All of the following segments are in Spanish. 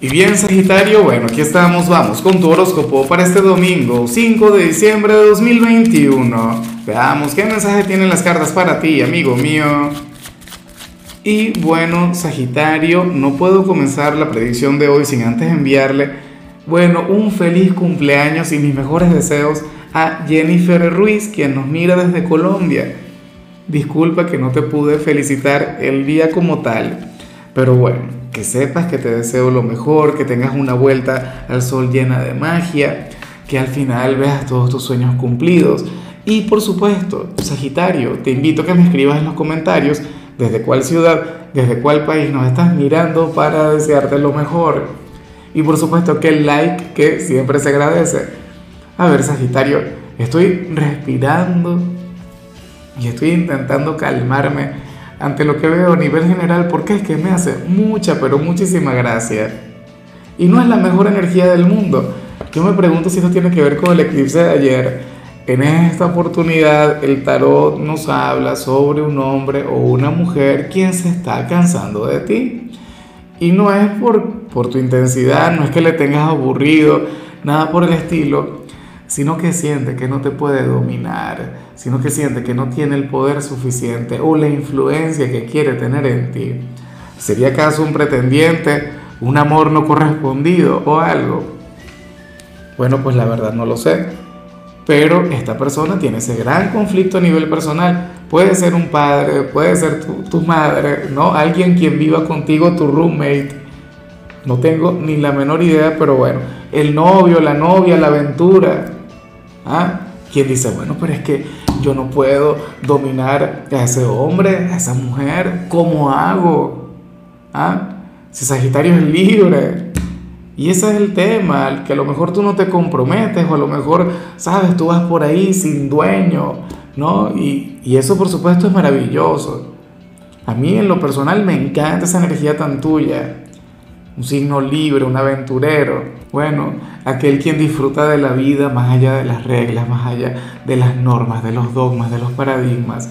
Y bien, Sagitario, bueno, aquí estamos, vamos con tu horóscopo para este domingo, 5 de diciembre de 2021. Veamos qué mensaje tienen las cartas para ti, amigo mío. Y bueno, Sagitario, no puedo comenzar la predicción de hoy sin antes enviarle, bueno, un feliz cumpleaños y mis mejores deseos a Jennifer Ruiz, quien nos mira desde Colombia. Disculpa que no te pude felicitar el día como tal, pero bueno que sepas que te deseo lo mejor, que tengas una vuelta al sol llena de magia, que al final veas todos tus sueños cumplidos. Y por supuesto, Sagitario, te invito a que me escribas en los comentarios desde cuál ciudad, desde cuál país nos estás mirando para desearte lo mejor. Y por supuesto que el like que siempre se agradece. A ver, Sagitario, estoy respirando y estoy intentando calmarme ante lo que veo a nivel general porque es que me hace mucha, pero muchísima gracia. Y no es la mejor energía del mundo. Yo me pregunto si esto tiene que ver con el eclipse de ayer. En esta oportunidad el tarot nos habla sobre un hombre o una mujer quien se está cansando de ti. Y no es por, por tu intensidad, no es que le tengas aburrido, nada por el estilo, sino que siente que no te puede dominar, sino que siente que no tiene el poder suficiente o la influencia que quiere tener en ti. ¿Sería acaso un pretendiente, un amor no correspondido o algo? Bueno, pues la verdad no lo sé. Pero esta persona tiene ese gran conflicto a nivel personal. Puede ser un padre, puede ser tu, tu madre, ¿no? Alguien quien viva contigo, tu roommate. No tengo ni la menor idea, pero bueno, el novio, la novia, la aventura, ¿Ah? ¿Quién dice, bueno, pero es que yo no puedo dominar a ese hombre, a esa mujer? ¿Cómo hago? ¿Ah? Si Sagitario es libre. Y ese es el tema, que a lo mejor tú no te comprometes o a lo mejor, sabes, tú vas por ahí sin dueño, ¿no? Y, y eso por supuesto es maravilloso. A mí en lo personal me encanta esa energía tan tuya un signo libre, un aventurero. Bueno, aquel quien disfruta de la vida más allá de las reglas, más allá de las normas, de los dogmas, de los paradigmas.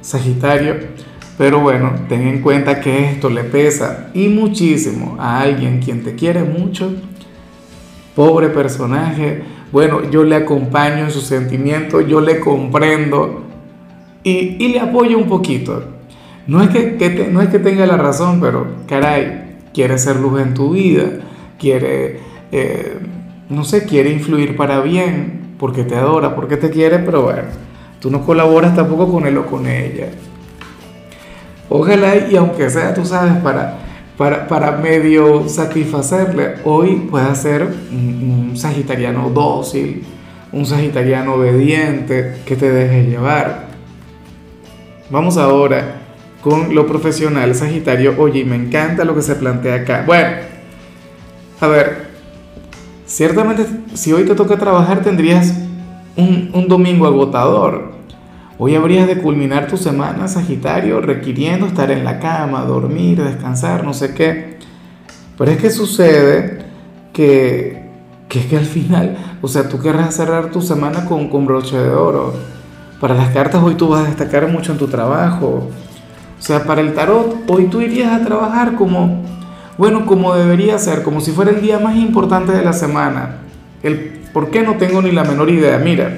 Sagitario, pero bueno, ten en cuenta que esto le pesa y muchísimo a alguien quien te quiere mucho. Pobre personaje, bueno, yo le acompaño en su sentimiento, yo le comprendo y, y le apoyo un poquito. No es que, no es que tenga la razón, pero caray, quiere ser luz en tu vida, quiere, eh, no sé, quiere influir para bien, porque te adora, porque te quiere, pero bueno, tú no colaboras tampoco con él o con ella. Ojalá y aunque sea, tú sabes, para, para, para medio satisfacerle, hoy pueda ser un sagitariano dócil, un sagitariano obediente que te deje llevar. Vamos ahora con lo profesional, Sagitario, oye, me encanta lo que se plantea acá. Bueno, a ver, ciertamente si hoy te toca trabajar tendrías un, domingo agotador. Hoy habrías de culminar tu semana, Sagitario, requiriendo estar en la cama, dormir, descansar, no sé qué. Pero es que sucede que, que es que al final, o sea, tú querrás cerrar tu semana con, con broche de oro. Para las cartas hoy tú vas a destacar mucho en tu trabajo, o sea, para el tarot, hoy tú irías a trabajar como, bueno, como debería ser, como si fuera el día más importante de la semana. El por qué no tengo ni la menor idea. Mira,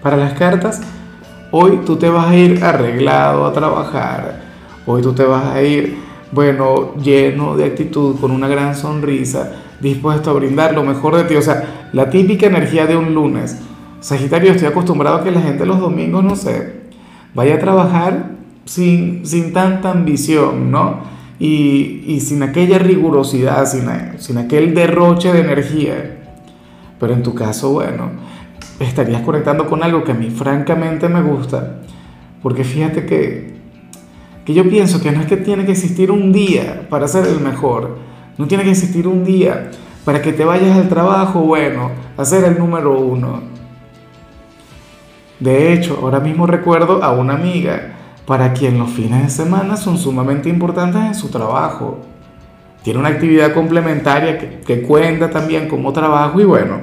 para las cartas, hoy tú te vas a ir arreglado a trabajar. Hoy tú te vas a ir, bueno, lleno de actitud, con una gran sonrisa, dispuesto a brindar lo mejor de ti. O sea, la típica energía de un lunes. Sagitario, estoy acostumbrado a que la gente los domingos, no sé, vaya a trabajar sin, sin tanta ambición, ¿no? Y, y, sin aquella rigurosidad, sin, sin aquel derroche de energía. Pero en tu caso, bueno, estarías conectando con algo que a mí francamente me gusta, porque fíjate que, que yo pienso que no es que tiene que existir un día para ser el mejor, no tiene que existir un día para que te vayas al trabajo, bueno, a ser el número uno. De hecho, ahora mismo recuerdo a una amiga para quien los fines de semana son sumamente importantes en su trabajo. Tiene una actividad complementaria que, cuenta también como trabajo y bueno,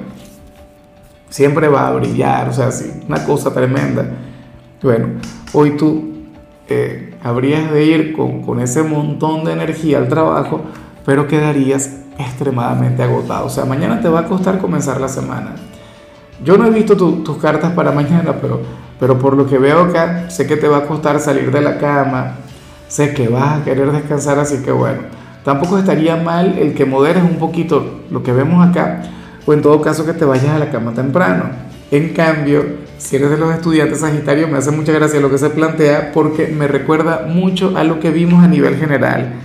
siempre va a brillar, o sea, sí, una cosa tremenda. Bueno, hoy tú eh, habrías de ir con, con ese montón de energía al trabajo, pero quedarías extremadamente agotado. O sea, mañana te va a costar comenzar la semana. Yo no he visto tus cartas para mañana, pero, pero por lo que veo acá, sé que te va a costar salir de la cama, sé que vas a querer descansar, así que bueno, tampoco estaría mal el que moderes un poquito lo que vemos acá, o en todo caso que te vayas a la cama temprano. En cambio, si eres de los estudiantes Sagitario, me hace mucha gracia lo que se plantea porque me recuerda mucho a lo que vimos a nivel general.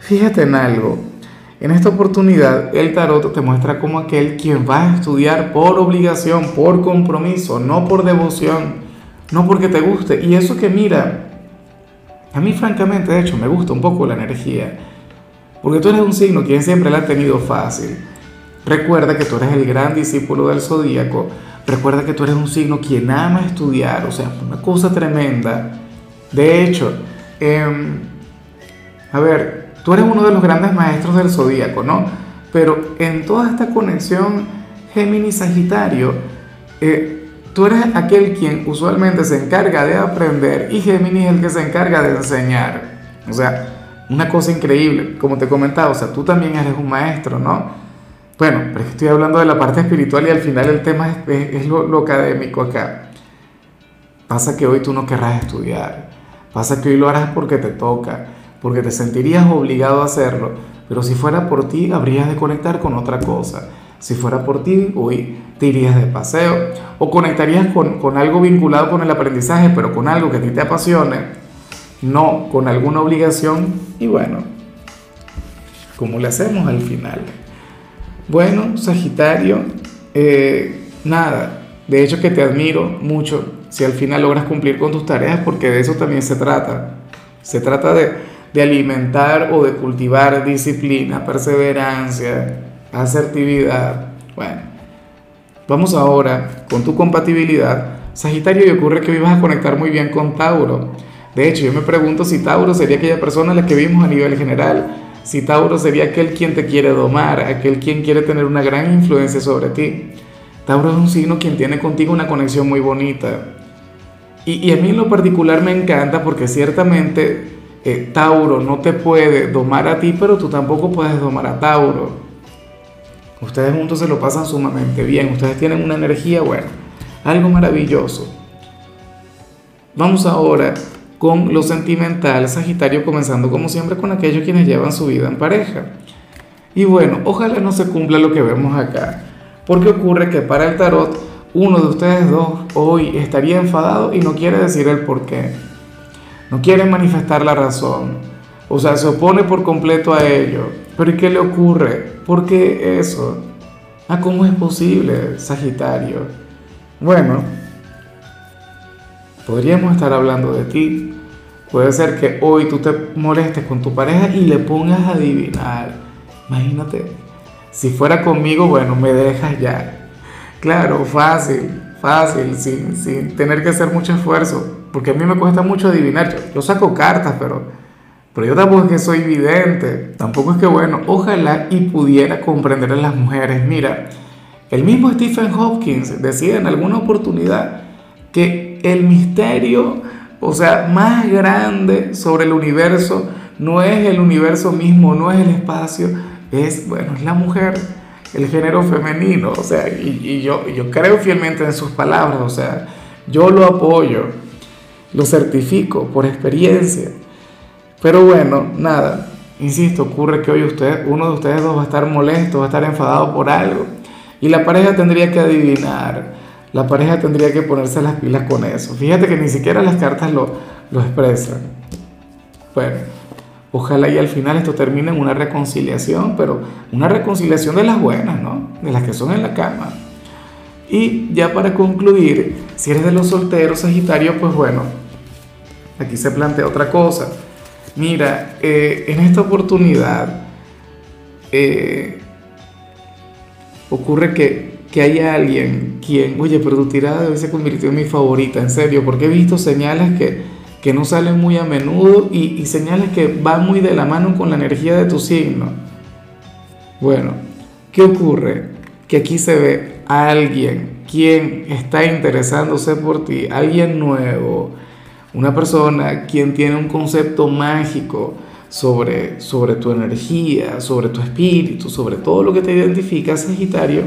Fíjate en algo, en esta oportunidad, el tarot te muestra como aquel quien va a estudiar por obligación, por compromiso, no por devoción, no porque te guste. Y eso que mira, a mí francamente, de hecho, me gusta un poco la energía, porque tú eres un signo quien siempre la ha tenido fácil. Recuerda que tú eres el gran discípulo del zodíaco. Recuerda que tú eres un signo quien ama estudiar, o sea, una cosa tremenda. De hecho, em, a ver, Tú eres uno de los grandes maestros del zodíaco, ¿no? Pero en toda esta conexión Géminis-Sagitario, eh, tú eres aquel quien usualmente se encarga de aprender y Géminis es el que se encarga de enseñar. O sea, una cosa increíble, como te comentaba, o sea, tú también eres un maestro, ¿no? Bueno, pero estoy hablando de la parte espiritual y al final el tema es, lo, lo académico acá. Pasa que hoy tú no querrás estudiar, pasa que hoy lo harás porque te toca porque te sentirías obligado a hacerlo, pero si fuera por ti, habrías de conectar con otra cosa. Si fuera por ti, hoy te irías de paseo o conectarías con, con algo vinculado con el aprendizaje, pero con algo que a ti te apasione, no con alguna obligación. Y bueno, ¿cómo le hacemos al final? Bueno, Sagitario, eh, nada, de hecho que te admiro mucho si al final logras cumplir con tus tareas, porque de eso también se trata. Se trata de de alimentar o de cultivar disciplina, perseverancia, asertividad. Bueno, vamos ahora con tu compatibilidad. Sagitario, y ocurre que hoy vas a conectar muy bien con Tauro. De hecho, yo me pregunto si Tauro sería aquella persona a la que vimos a nivel general, si Tauro sería aquel quien te quiere domar, aquel quien quiere tener una gran influencia sobre ti. Tauro es un signo quien tiene contigo una conexión muy bonita. Y, a mí en lo particular me encanta porque ciertamente eh, Tauro no te puede domar a ti, pero tú tampoco puedes domar a Tauro. Ustedes juntos se lo pasan sumamente bien, ustedes tienen una energía, bueno, algo maravilloso. Vamos ahora con lo sentimental, Sagitario, comenzando como siempre con aquellos quienes llevan su vida en pareja. Y bueno, ojalá no se cumpla lo que vemos acá, porque ocurre que para el tarot uno de ustedes dos hoy estaría enfadado y no quiere decir el por qué. No quiere manifestar la razón, o sea, se opone por completo a ello. Pero ¿y qué le ocurre? ¿Por qué eso? Ah, ¿cómo es posible, Sagitario? Bueno, podríamos estar hablando de ti. Puede ser que hoy tú te molestes con tu pareja y le pongas a adivinar. Imagínate, si fuera conmigo, bueno, me dejas ya. Claro, fácil, fácil, sin, sin tener que hacer mucho esfuerzo porque a mí me cuesta mucho adivinar. Yo, saco cartas, pero, pero yo tampoco es que soy vidente. Tampoco es que, bueno, ojalá y pudiera comprender a las mujeres. Mira, el mismo Stephen Hopkins decía en alguna oportunidad que el misterio, o sea, más grande sobre el universo, no es el universo mismo, no es el espacio, es, bueno, es la mujer, el género femenino, o sea, y, y yo, yo creo fielmente en sus palabras, o sea, yo lo apoyo. Lo certifico por experiencia. Pero bueno, nada. Insisto, ocurre que hoy usted, uno de ustedes dos va a estar molesto, va a estar enfadado por algo. Y la pareja tendría que adivinar. La pareja tendría que ponerse las pilas con eso. Fíjate que ni siquiera las cartas lo, lo expresan. Bueno, ojalá y al final esto termine en una reconciliación, pero una reconciliación de las buenas, ¿no? De las que son en la cama. Y ya para concluir, si eres de los solteros, Sagitario, pues bueno, Aquí se plantea otra cosa. Mira, eh, en esta oportunidad eh, ocurre que, que hay alguien quien, oye, pero tu tirada de se convirtió en mi favorita, en serio, porque he visto señales que, que no salen muy a menudo y, y señales que van muy de la mano con la energía de tu signo. Bueno, ¿qué ocurre? Que aquí se ve a alguien quien está interesándose por ti, alguien nuevo, una persona quien tiene un concepto mágico sobre, sobre tu energía, sobre tu espíritu, sobre todo lo que te identifica, Sagitario,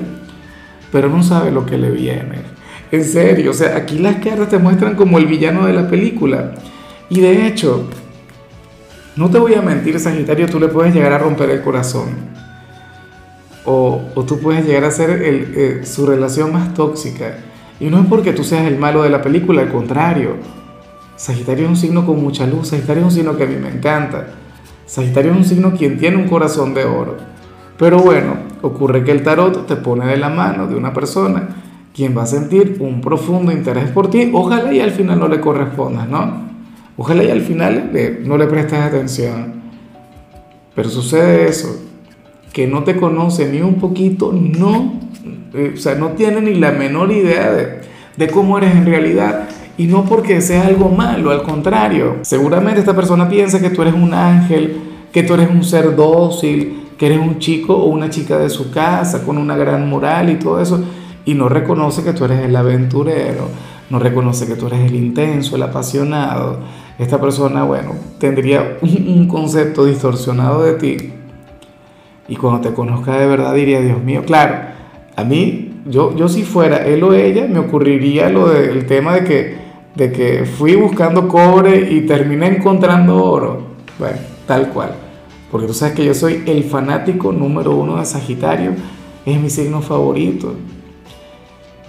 pero no sabe lo que le viene. En serio, o sea, aquí las cartas te muestran como el villano de la película. Y de hecho, no te voy a mentir, Sagitario, tú le puedes llegar a romper el corazón. O, o tú puedes llegar a ser eh, su relación más tóxica. Y no es porque tú seas el malo de la película, al contrario. Sagitario es un signo con mucha luz, Sagitario es un signo que a mí me encanta. Sagitario es un signo quien tiene un corazón de oro. Pero bueno, ocurre que el tarot te pone de la mano de una persona quien va a sentir un profundo interés por ti. Ojalá y al final no le correspondas, ¿no? Ojalá y al final no le prestes atención. Pero sucede eso, que no te conoce ni un poquito, no, eh, o sea, no tiene ni la menor idea de, de cómo eres en realidad. Y no porque sea algo malo, al contrario. Seguramente esta persona piensa que tú eres un ángel, que tú eres un ser dócil, que eres un chico o una chica de su casa con una gran moral y todo eso. Y no reconoce que tú eres el aventurero, no reconoce que tú eres el intenso, el apasionado. Esta persona, bueno, tendría un, concepto distorsionado de ti. Y cuando te conozca de verdad diría, Dios mío, claro, a mí, yo, yo si fuera él o ella, me ocurriría lo del tema de que de que fui buscando cobre y terminé encontrando oro. Bueno, tal cual. Porque tú sabes que yo soy el fanático número uno de Sagitario, es mi signo favorito.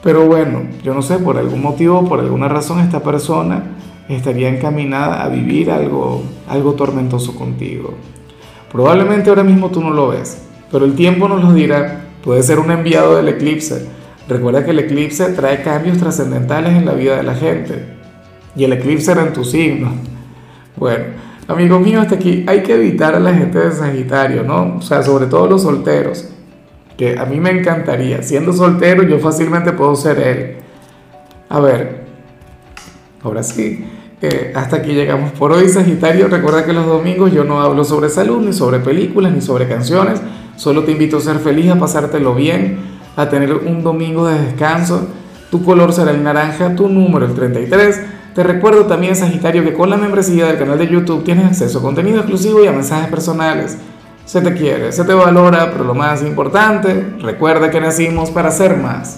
Pero bueno, yo no sé, por algún motivo, por alguna razón, esta persona estaría encaminada a vivir algo, algo tormentoso contigo. Probablemente ahora mismo tú no lo ves, pero el tiempo nos lo dirá. Puede ser un enviado del eclipse. Recuerda que el eclipse trae cambios trascendentales en la vida de la gente y el eclipse era en tu signo. Bueno, amigos míos, hasta aquí hay que evitar a la gente de Sagitario, ¿no? O sea, sobre todo los solteros, que a mí me encantaría. Siendo soltero, yo fácilmente puedo ser él. A ver, ahora sí. Eh, hasta aquí llegamos por hoy, Sagitario. Recuerda que los domingos yo no hablo sobre salud, ni sobre películas, ni sobre canciones. Solo te invito a ser feliz, a pasártelo bien, a tener un domingo de descanso. Tu color será el naranja, tu número el 33. Te recuerdo también, Sagitario, que con la membresía del canal de YouTube tienes acceso a contenido exclusivo y a mensajes personales. Se te quiere, se te valora, pero lo más importante, recuerda que nacimos para ser más.